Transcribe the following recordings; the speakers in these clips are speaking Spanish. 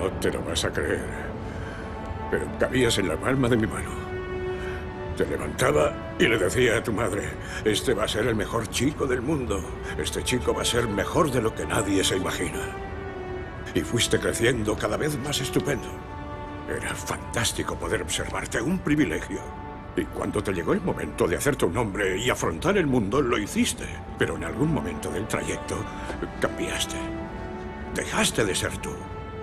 No te lo vas a creer, pero cabías en la palma de mi mano. Te levantaba y le decía a tu madre, este va a ser el mejor chico del mundo. Este chico va a ser mejor de lo que nadie se imagina. Y fuiste creciendo cada vez más estupendo. Era fantástico poder observarte, un privilegio. Y cuando te llegó el momento de hacerte un hombre y afrontar el mundo, lo hiciste. Pero en algún momento del trayecto cambiaste. Dejaste de ser tú.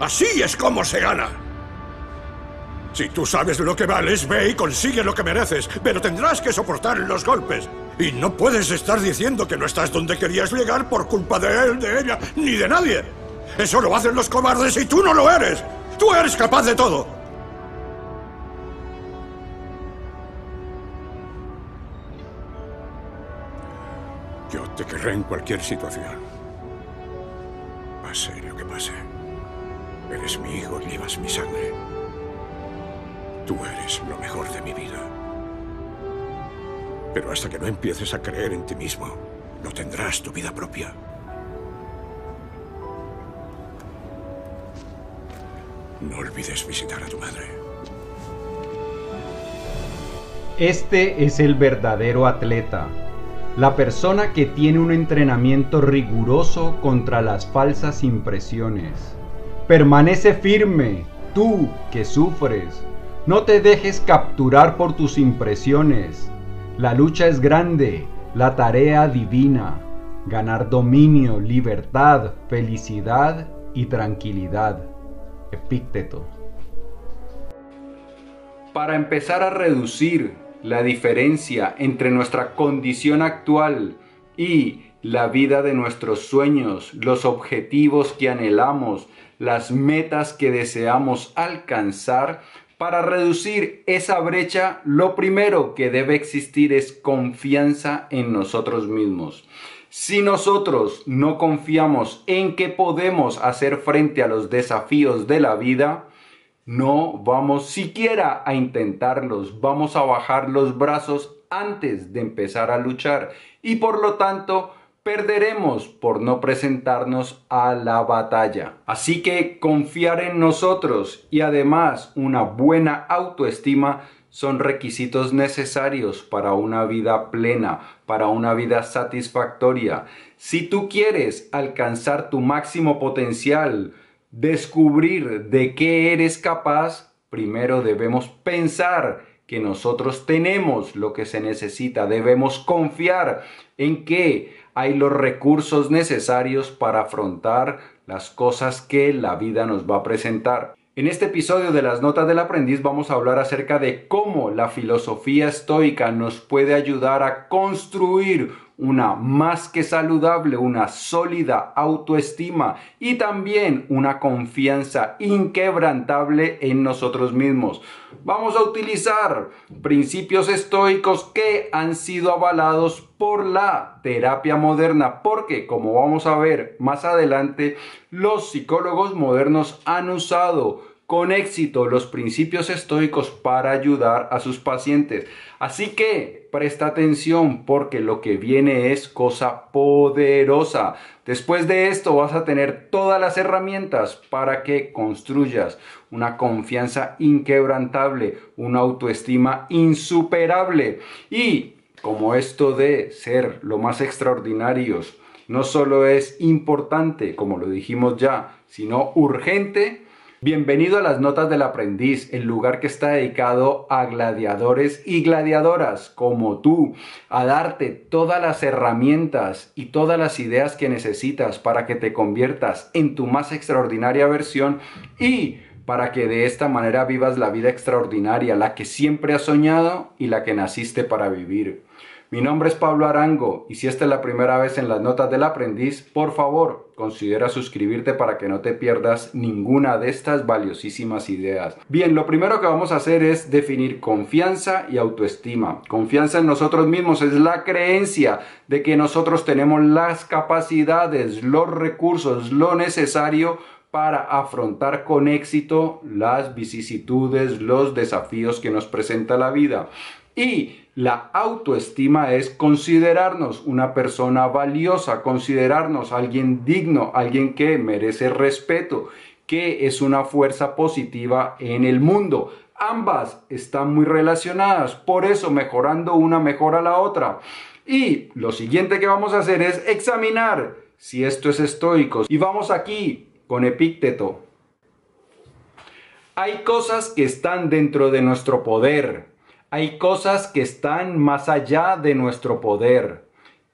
Así es como se gana. Si tú sabes lo que vales, ve y consigue lo que mereces, pero tendrás que soportar los golpes. Y no puedes estar diciendo que no estás donde querías llegar por culpa de él, de ella, ni de nadie. Eso lo hacen los cobardes y tú no lo eres. Tú eres capaz de todo. Yo te querré en cualquier situación. Pase lo que pase. Eres mi hijo llevas mi sangre. Tú eres lo mejor de mi vida. Pero hasta que no empieces a creer en ti mismo, no tendrás tu vida propia. No olvides visitar a tu madre. Este es el verdadero atleta la persona que tiene un entrenamiento riguroso contra las falsas impresiones. Permanece firme, tú que sufres. No te dejes capturar por tus impresiones. La lucha es grande, la tarea divina. Ganar dominio, libertad, felicidad y tranquilidad. Epícteto. Para empezar a reducir la diferencia entre nuestra condición actual y la vida de nuestros sueños, los objetivos que anhelamos, las metas que deseamos alcanzar, para reducir esa brecha, lo primero que debe existir es confianza en nosotros mismos. Si nosotros no confiamos en que podemos hacer frente a los desafíos de la vida, no vamos siquiera a intentarlos, vamos a bajar los brazos antes de empezar a luchar. Y por lo tanto perderemos por no presentarnos a la batalla. Así que confiar en nosotros y además una buena autoestima son requisitos necesarios para una vida plena, para una vida satisfactoria. Si tú quieres alcanzar tu máximo potencial, descubrir de qué eres capaz, primero debemos pensar que nosotros tenemos lo que se necesita, debemos confiar en que hay los recursos necesarios para afrontar las cosas que la vida nos va a presentar. En este episodio de las Notas del Aprendiz vamos a hablar acerca de cómo la filosofía estoica nos puede ayudar a construir una más que saludable, una sólida autoestima y también una confianza inquebrantable en nosotros mismos. Vamos a utilizar principios estoicos que han sido avalados por la terapia moderna, porque como vamos a ver más adelante, los psicólogos modernos han usado con éxito los principios estoicos para ayudar a sus pacientes. Así que presta atención porque lo que viene es cosa poderosa. Después de esto vas a tener todas las herramientas para que construyas una confianza inquebrantable, una autoestima insuperable. Y como esto de ser lo más extraordinarios no solo es importante, como lo dijimos ya, sino urgente, Bienvenido a las Notas del Aprendiz, el lugar que está dedicado a gladiadores y gladiadoras como tú, a darte todas las herramientas y todas las ideas que necesitas para que te conviertas en tu más extraordinaria versión y para que de esta manera vivas la vida extraordinaria, la que siempre has soñado y la que naciste para vivir. Mi nombre es Pablo Arango y si esta es la primera vez en las notas del aprendiz, por favor, considera suscribirte para que no te pierdas ninguna de estas valiosísimas ideas. Bien, lo primero que vamos a hacer es definir confianza y autoestima. Confianza en nosotros mismos es la creencia de que nosotros tenemos las capacidades, los recursos, lo necesario para afrontar con éxito las vicisitudes, los desafíos que nos presenta la vida. Y la autoestima es considerarnos una persona valiosa, considerarnos alguien digno, alguien que merece respeto, que es una fuerza positiva en el mundo. Ambas están muy relacionadas, por eso mejorando una mejora la otra. Y lo siguiente que vamos a hacer es examinar si esto es estoico. Y vamos aquí con Epícteto. Hay cosas que están dentro de nuestro poder. Hay cosas que están más allá de nuestro poder.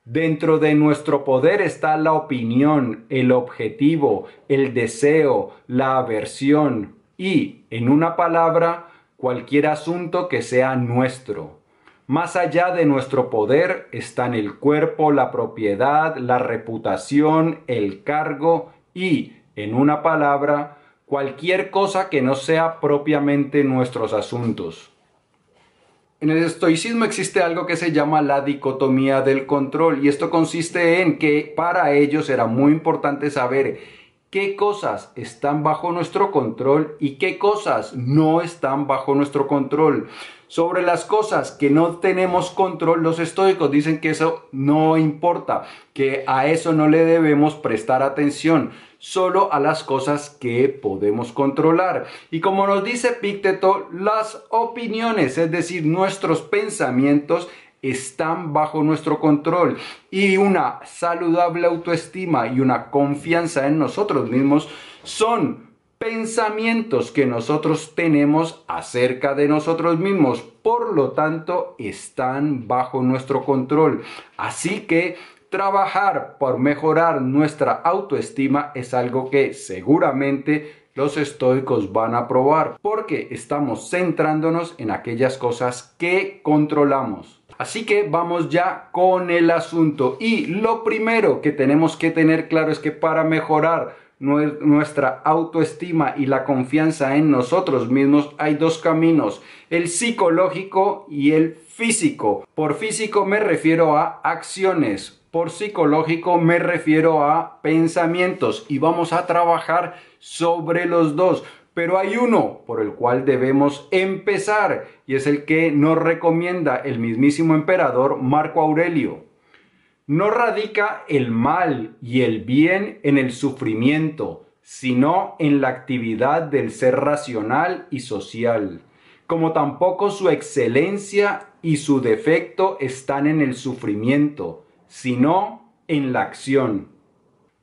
Dentro de nuestro poder está la opinión, el objetivo, el deseo, la aversión y, en una palabra, cualquier asunto que sea nuestro. Más allá de nuestro poder están el cuerpo, la propiedad, la reputación, el cargo y, en una palabra, cualquier cosa que no sea propiamente nuestros asuntos. En el estoicismo existe algo que se llama la dicotomía del control y esto consiste en que para ellos era muy importante saber qué cosas están bajo nuestro control y qué cosas no están bajo nuestro control. Sobre las cosas que no tenemos control, los estoicos dicen que eso no importa, que a eso no le debemos prestar atención, solo a las cosas que podemos controlar. Y como nos dice Pícteto, las opiniones, es decir, nuestros pensamientos, están bajo nuestro control y una saludable autoestima y una confianza en nosotros mismos son pensamientos que nosotros tenemos acerca de nosotros mismos. Por lo tanto, están bajo nuestro control. Así que trabajar por mejorar nuestra autoestima es algo que seguramente los estoicos van a probar porque estamos centrándonos en aquellas cosas que controlamos. Así que vamos ya con el asunto y lo primero que tenemos que tener claro es que para mejorar nuestra autoestima y la confianza en nosotros mismos, hay dos caminos, el psicológico y el físico. Por físico me refiero a acciones, por psicológico me refiero a pensamientos y vamos a trabajar sobre los dos. Pero hay uno por el cual debemos empezar y es el que nos recomienda el mismísimo emperador Marco Aurelio. No radica el mal y el bien en el sufrimiento, sino en la actividad del ser racional y social, como tampoco su excelencia y su defecto están en el sufrimiento, sino en la acción.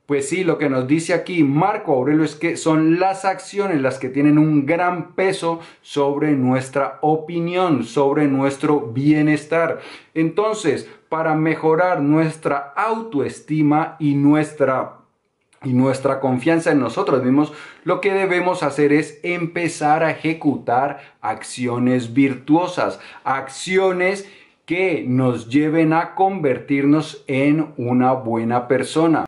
Pues sí, lo que nos dice aquí Marco Aurelio es que son las acciones las que tienen un gran peso sobre nuestra opinión, sobre nuestro bienestar. Entonces, para mejorar nuestra autoestima y nuestra y nuestra confianza en nosotros mismos, lo que debemos hacer es empezar a ejecutar acciones virtuosas, acciones que nos lleven a convertirnos en una buena persona.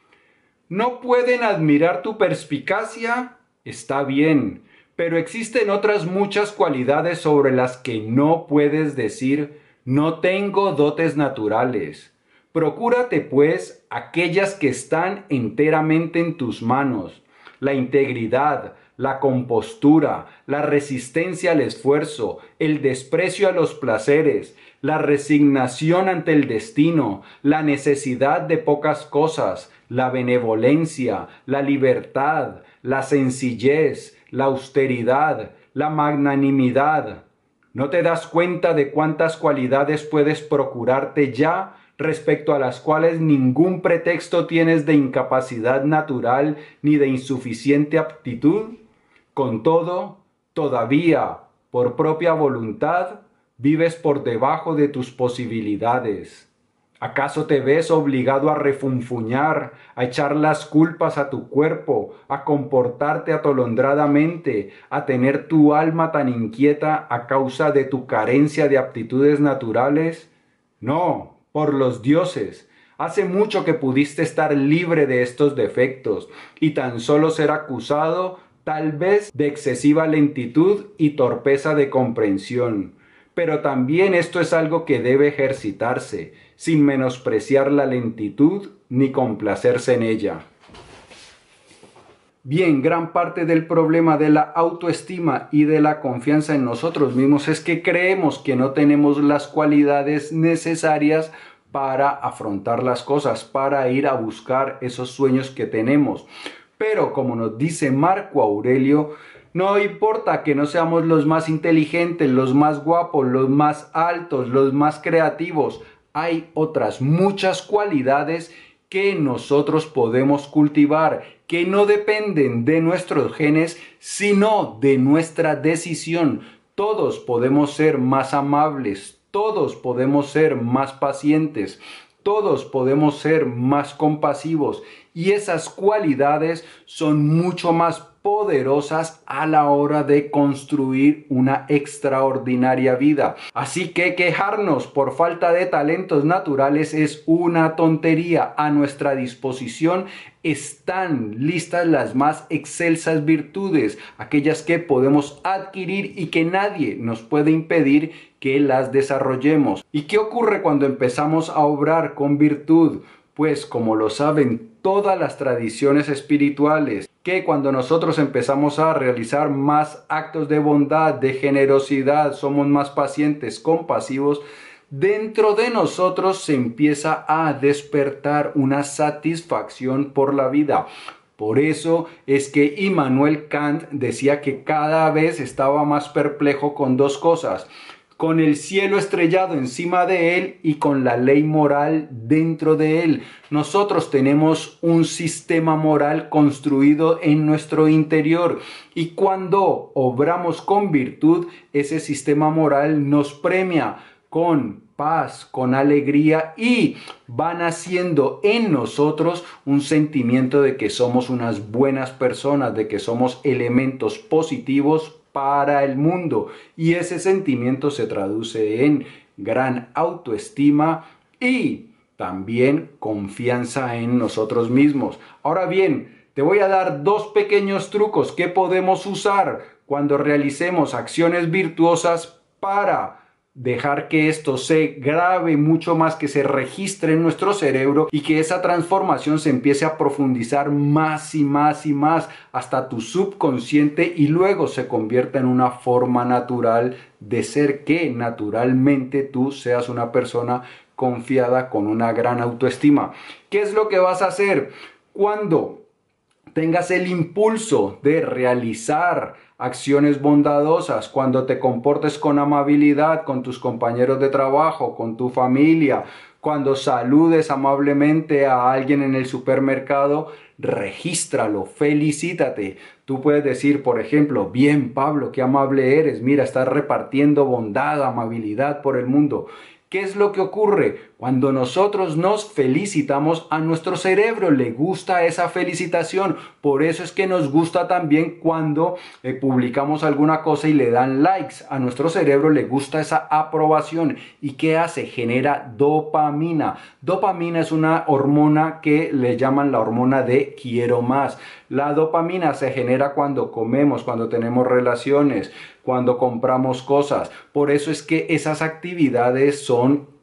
¿No pueden admirar tu perspicacia? Está bien, pero existen otras muchas cualidades sobre las que no puedes decir no tengo dotes naturales. Procúrate, pues, aquellas que están enteramente en tus manos, la integridad, la compostura, la resistencia al esfuerzo, el desprecio a los placeres, la resignación ante el destino, la necesidad de pocas cosas, la benevolencia, la libertad, la sencillez, la austeridad, la magnanimidad, ¿No te das cuenta de cuántas cualidades puedes procurarte ya respecto a las cuales ningún pretexto tienes de incapacidad natural ni de insuficiente aptitud? Con todo, todavía, por propia voluntad, vives por debajo de tus posibilidades. ¿Acaso te ves obligado a refunfuñar, a echar las culpas a tu cuerpo, a comportarte atolondradamente, a tener tu alma tan inquieta a causa de tu carencia de aptitudes naturales? No, por los dioses. Hace mucho que pudiste estar libre de estos defectos y tan solo ser acusado tal vez de excesiva lentitud y torpeza de comprensión. Pero también esto es algo que debe ejercitarse, sin menospreciar la lentitud ni complacerse en ella. Bien, gran parte del problema de la autoestima y de la confianza en nosotros mismos es que creemos que no tenemos las cualidades necesarias para afrontar las cosas, para ir a buscar esos sueños que tenemos. Pero como nos dice Marco Aurelio, no importa que no seamos los más inteligentes, los más guapos, los más altos, los más creativos, hay otras muchas cualidades que nosotros podemos cultivar, que no dependen de nuestros genes, sino de nuestra decisión. Todos podemos ser más amables, todos podemos ser más pacientes, todos podemos ser más compasivos y esas cualidades son mucho más poderosas a la hora de construir una extraordinaria vida. Así que quejarnos por falta de talentos naturales es una tontería. A nuestra disposición están listas las más excelsas virtudes, aquellas que podemos adquirir y que nadie nos puede impedir que las desarrollemos. ¿Y qué ocurre cuando empezamos a obrar con virtud? Pues como lo saben todas las tradiciones espirituales, que cuando nosotros empezamos a realizar más actos de bondad, de generosidad, somos más pacientes, compasivos, dentro de nosotros se empieza a despertar una satisfacción por la vida. Por eso es que Immanuel Kant decía que cada vez estaba más perplejo con dos cosas con el cielo estrellado encima de él y con la ley moral dentro de él. Nosotros tenemos un sistema moral construido en nuestro interior y cuando obramos con virtud, ese sistema moral nos premia con paz, con alegría y van haciendo en nosotros un sentimiento de que somos unas buenas personas, de que somos elementos positivos para el mundo. Y ese sentimiento se traduce en gran autoestima y también confianza en nosotros mismos. Ahora bien, te voy a dar dos pequeños trucos que podemos usar cuando realicemos acciones virtuosas para dejar que esto se grabe mucho más, que se registre en nuestro cerebro y que esa transformación se empiece a profundizar más y más y más hasta tu subconsciente y luego se convierta en una forma natural de ser que naturalmente tú seas una persona confiada con una gran autoestima. ¿Qué es lo que vas a hacer cuando tengas el impulso de realizar acciones bondadosas, cuando te comportes con amabilidad con tus compañeros de trabajo, con tu familia, cuando saludes amablemente a alguien en el supermercado, regístralo, felicítate. Tú puedes decir, por ejemplo, bien Pablo, qué amable eres, mira, estás repartiendo bondad, amabilidad por el mundo. ¿Qué es lo que ocurre? Cuando nosotros nos felicitamos, a nuestro cerebro le gusta esa felicitación. Por eso es que nos gusta también cuando eh, publicamos alguna cosa y le dan likes. A nuestro cerebro le gusta esa aprobación. ¿Y qué hace? Genera dopamina. Dopamina es una hormona que le llaman la hormona de quiero más. La dopamina se genera cuando comemos, cuando tenemos relaciones, cuando compramos cosas. Por eso es que esas actividades son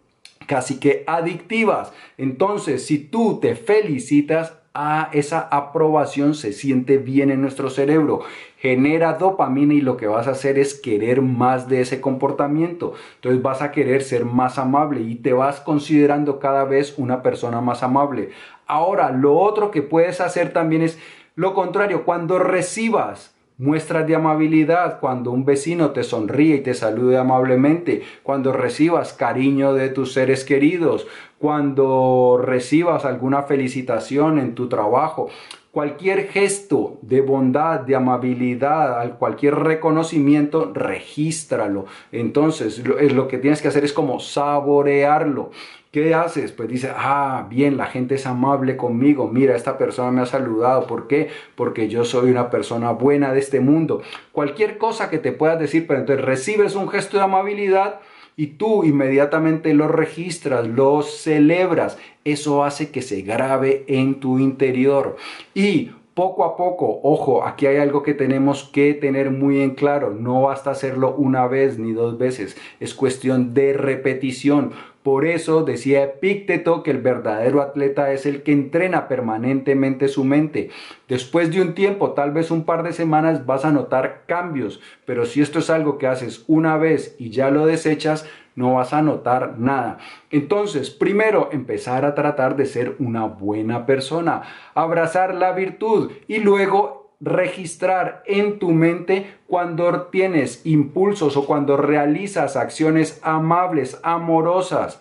casi que adictivas. Entonces, si tú te felicitas, a esa aprobación se siente bien en nuestro cerebro, genera dopamina y lo que vas a hacer es querer más de ese comportamiento. Entonces vas a querer ser más amable y te vas considerando cada vez una persona más amable. Ahora, lo otro que puedes hacer también es lo contrario, cuando recibas muestras de amabilidad, cuando un vecino te sonríe y te salude amablemente, cuando recibas cariño de tus seres queridos, cuando recibas alguna felicitación en tu trabajo, cualquier gesto de bondad, de amabilidad, cualquier reconocimiento, regístralo. Entonces, lo, lo que tienes que hacer es como saborearlo. ¿Qué haces? Pues dice, ah, bien, la gente es amable conmigo. Mira, esta persona me ha saludado. ¿Por qué? Porque yo soy una persona buena de este mundo. Cualquier cosa que te puedas decir, pero entonces recibes un gesto de amabilidad y tú inmediatamente lo registras, lo celebras. Eso hace que se grabe en tu interior. Y poco a poco, ojo, aquí hay algo que tenemos que tener muy en claro, no basta hacerlo una vez ni dos veces, es cuestión de repetición. Por eso decía Epícteto que el verdadero atleta es el que entrena permanentemente su mente. Después de un tiempo, tal vez un par de semanas, vas a notar cambios, pero si esto es algo que haces una vez y ya lo desechas, no vas a notar nada. Entonces, primero, empezar a tratar de ser una buena persona, abrazar la virtud y luego registrar en tu mente cuando tienes impulsos o cuando realizas acciones amables, amorosas,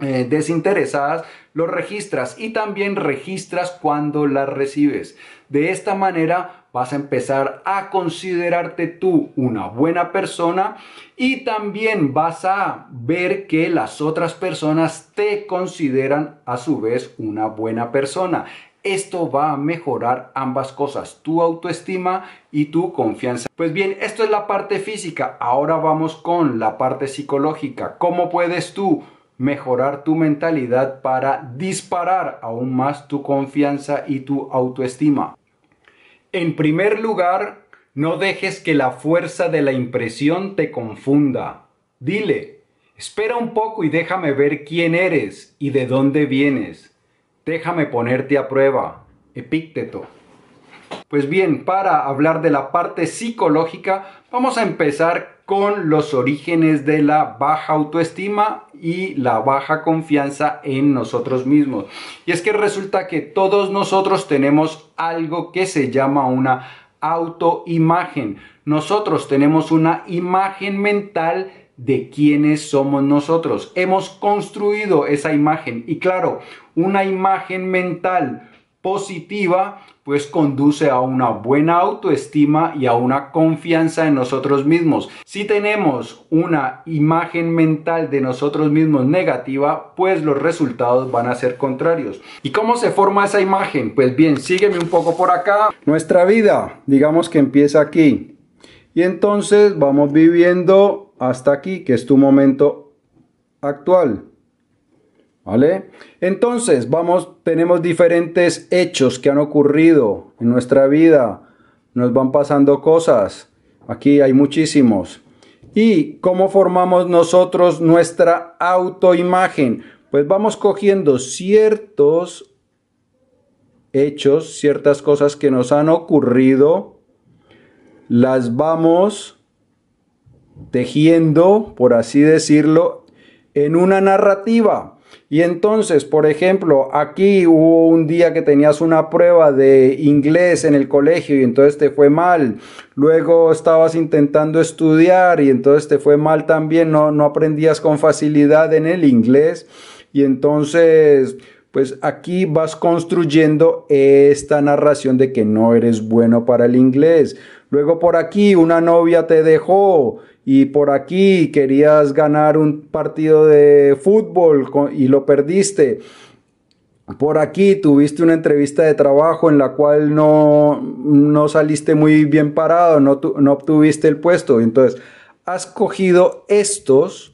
eh, desinteresadas, lo registras y también registras cuando las recibes. De esta manera vas a empezar a considerarte tú una buena persona y también vas a ver que las otras personas te consideran a su vez una buena persona. Esto va a mejorar ambas cosas, tu autoestima y tu confianza. Pues bien, esto es la parte física. Ahora vamos con la parte psicológica. ¿Cómo puedes tú mejorar tu mentalidad para disparar aún más tu confianza y tu autoestima? En primer lugar, no dejes que la fuerza de la impresión te confunda. Dile, espera un poco y déjame ver quién eres y de dónde vienes. Déjame ponerte a prueba. Epícteto. Pues bien, para hablar de la parte psicológica, vamos a empezar con los orígenes de la baja autoestima y la baja confianza en nosotros mismos. Y es que resulta que todos nosotros tenemos algo que se llama una autoimagen. Nosotros tenemos una imagen mental de quiénes somos nosotros. Hemos construido esa imagen y claro, una imagen mental positiva pues conduce a una buena autoestima y a una confianza en nosotros mismos. Si tenemos una imagen mental de nosotros mismos negativa, pues los resultados van a ser contrarios. ¿Y cómo se forma esa imagen? Pues bien, sígueme un poco por acá. Nuestra vida, digamos que empieza aquí. Y entonces vamos viviendo hasta aquí, que es tu momento actual. ¿Vale? Entonces, vamos, tenemos diferentes hechos que han ocurrido en nuestra vida. Nos van pasando cosas. Aquí hay muchísimos. ¿Y cómo formamos nosotros nuestra autoimagen? Pues vamos cogiendo ciertos hechos, ciertas cosas que nos han ocurrido, las vamos tejiendo, por así decirlo, en una narrativa. Y entonces, por ejemplo, aquí hubo un día que tenías una prueba de inglés en el colegio y entonces te fue mal. Luego estabas intentando estudiar y entonces te fue mal también, no, no aprendías con facilidad en el inglés. Y entonces, pues aquí vas construyendo esta narración de que no eres bueno para el inglés. Luego por aquí una novia te dejó y por aquí querías ganar un partido de fútbol y lo perdiste. Por aquí tuviste una entrevista de trabajo en la cual no, no saliste muy bien parado, no, no obtuviste el puesto. Entonces, has cogido estos,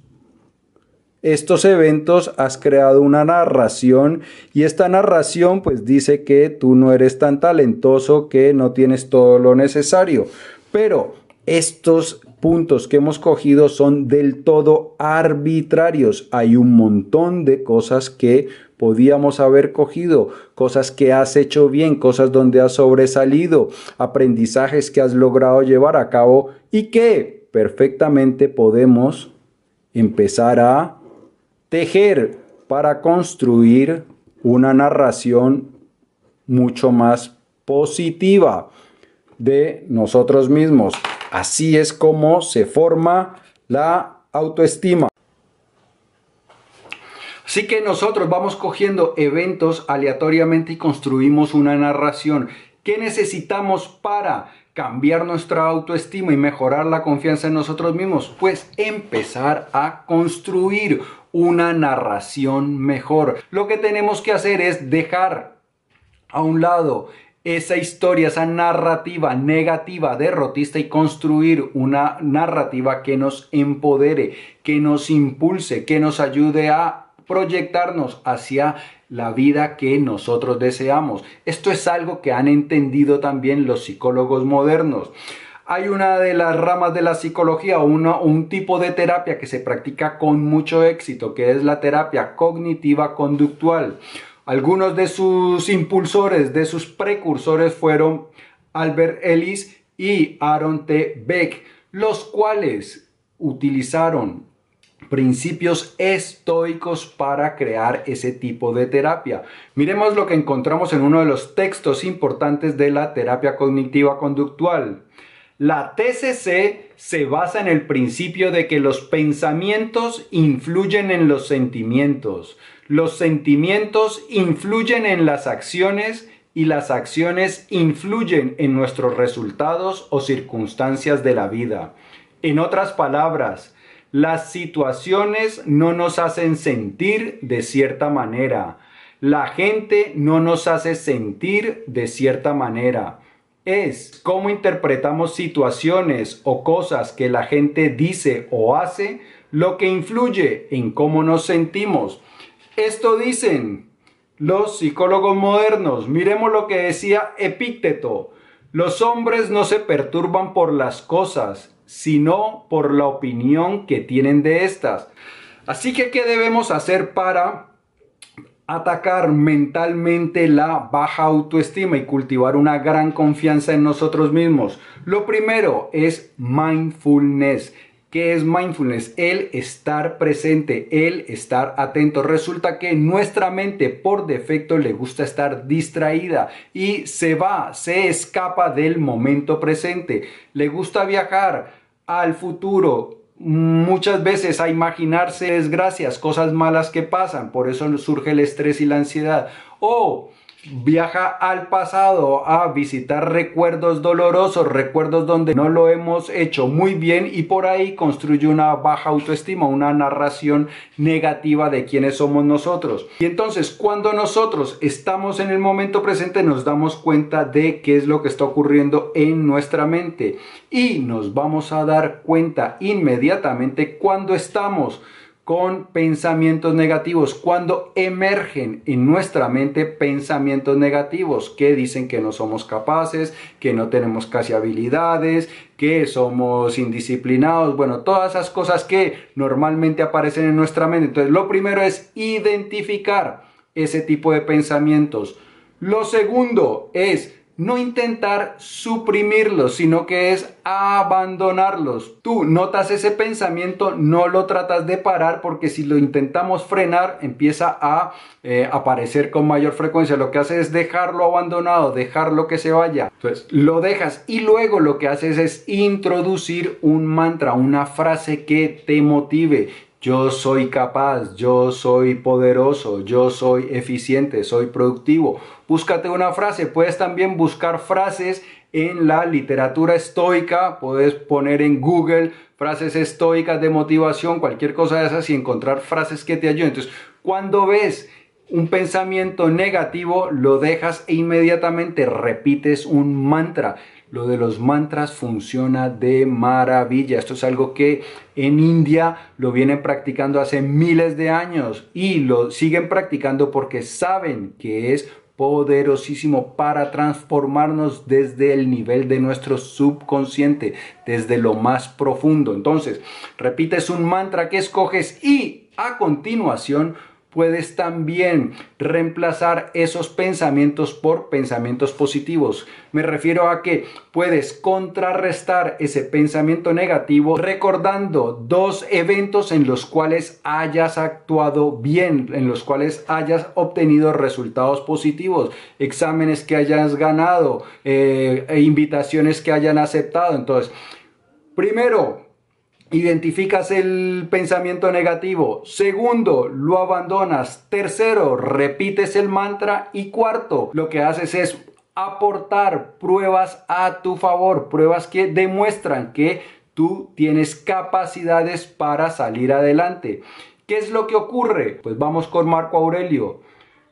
estos eventos, has creado una narración y esta narración pues dice que tú no eres tan talentoso, que no tienes todo lo necesario. Pero estos puntos que hemos cogido son del todo arbitrarios. Hay un montón de cosas que podíamos haber cogido, cosas que has hecho bien, cosas donde has sobresalido, aprendizajes que has logrado llevar a cabo y que perfectamente podemos empezar a tejer para construir una narración mucho más positiva de nosotros mismos. Así es como se forma la autoestima. Así que nosotros vamos cogiendo eventos aleatoriamente y construimos una narración. ¿Qué necesitamos para cambiar nuestra autoestima y mejorar la confianza en nosotros mismos? Pues empezar a construir una narración mejor. Lo que tenemos que hacer es dejar a un lado esa historia, esa narrativa negativa, derrotista y construir una narrativa que nos empodere, que nos impulse, que nos ayude a proyectarnos hacia la vida que nosotros deseamos. Esto es algo que han entendido también los psicólogos modernos. Hay una de las ramas de la psicología, un tipo de terapia que se practica con mucho éxito, que es la terapia cognitiva conductual. Algunos de sus impulsores, de sus precursores fueron Albert Ellis y Aaron T. Beck, los cuales utilizaron principios estoicos para crear ese tipo de terapia. Miremos lo que encontramos en uno de los textos importantes de la terapia cognitiva conductual. La TCC se basa en el principio de que los pensamientos influyen en los sentimientos, los sentimientos influyen en las acciones y las acciones influyen en nuestros resultados o circunstancias de la vida. En otras palabras, las situaciones no nos hacen sentir de cierta manera. La gente no nos hace sentir de cierta manera. Es cómo interpretamos situaciones o cosas que la gente dice o hace lo que influye en cómo nos sentimos. Esto dicen los psicólogos modernos. Miremos lo que decía Epícteto. Los hombres no se perturban por las cosas, sino por la opinión que tienen de estas. Así que, ¿qué debemos hacer para atacar mentalmente la baja autoestima y cultivar una gran confianza en nosotros mismos? Lo primero es mindfulness. ¿Qué es mindfulness? El estar presente, el estar atento. Resulta que nuestra mente por defecto le gusta estar distraída y se va, se escapa del momento presente. Le gusta viajar al futuro, muchas veces a imaginarse desgracias, cosas malas que pasan, por eso surge el estrés y la ansiedad. O viaja al pasado a visitar recuerdos dolorosos, recuerdos donde no lo hemos hecho muy bien y por ahí construye una baja autoestima, una narración negativa de quiénes somos nosotros. Y entonces cuando nosotros estamos en el momento presente nos damos cuenta de qué es lo que está ocurriendo en nuestra mente y nos vamos a dar cuenta inmediatamente cuando estamos con pensamientos negativos, cuando emergen en nuestra mente pensamientos negativos que dicen que no somos capaces, que no tenemos casi habilidades, que somos indisciplinados, bueno, todas esas cosas que normalmente aparecen en nuestra mente. Entonces, lo primero es identificar ese tipo de pensamientos. Lo segundo es no intentar suprimirlos, sino que es abandonarlos. Tú notas ese pensamiento, no lo tratas de parar porque si lo intentamos frenar empieza a eh, aparecer con mayor frecuencia. Lo que hace es dejarlo abandonado, dejarlo que se vaya. Entonces lo dejas y luego lo que haces es introducir un mantra, una frase que te motive yo soy capaz, yo soy poderoso, yo soy eficiente, soy productivo. Búscate una frase, puedes también buscar frases en la literatura estoica, puedes poner en Google frases estoicas de motivación, cualquier cosa de esas y encontrar frases que te ayuden. Entonces, cuando ves un pensamiento negativo, lo dejas e inmediatamente repites un mantra. Lo de los mantras funciona de maravilla. Esto es algo que en India lo vienen practicando hace miles de años y lo siguen practicando porque saben que es poderosísimo para transformarnos desde el nivel de nuestro subconsciente, desde lo más profundo. Entonces, repites un mantra que escoges y a continuación puedes también reemplazar esos pensamientos por pensamientos positivos. Me refiero a que puedes contrarrestar ese pensamiento negativo recordando dos eventos en los cuales hayas actuado bien, en los cuales hayas obtenido resultados positivos, exámenes que hayas ganado, eh, e invitaciones que hayan aceptado. Entonces, primero, Identificas el pensamiento negativo. Segundo, lo abandonas. Tercero, repites el mantra. Y cuarto, lo que haces es aportar pruebas a tu favor, pruebas que demuestran que tú tienes capacidades para salir adelante. ¿Qué es lo que ocurre? Pues vamos con Marco Aurelio.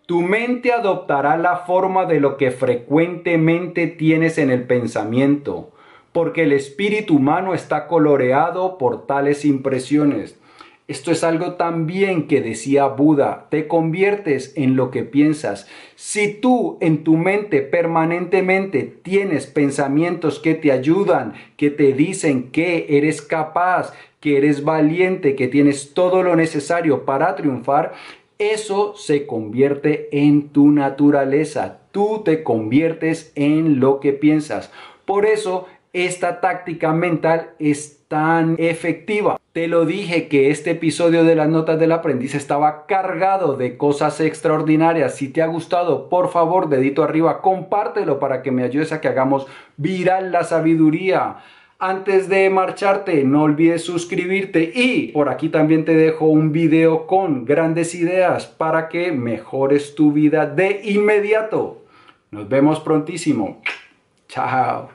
Tu mente adoptará la forma de lo que frecuentemente tienes en el pensamiento, porque el espíritu humano está coloreado por tales impresiones. Esto es algo también que decía Buda, te conviertes en lo que piensas. Si tú en tu mente permanentemente tienes pensamientos que te ayudan, que te dicen que eres capaz, que eres valiente, que tienes todo lo necesario para triunfar, eso se convierte en tu naturaleza. Tú te conviertes en lo que piensas. Por eso esta táctica mental es tan efectiva. Te lo dije que este episodio de las notas del aprendiz estaba cargado de cosas extraordinarias. Si te ha gustado, por favor, dedito arriba, compártelo para que me ayudes a que hagamos viral la sabiduría. Antes de marcharte, no olvides suscribirte y por aquí también te dejo un video con grandes ideas para que mejores tu vida de inmediato. Nos vemos prontísimo. Chao.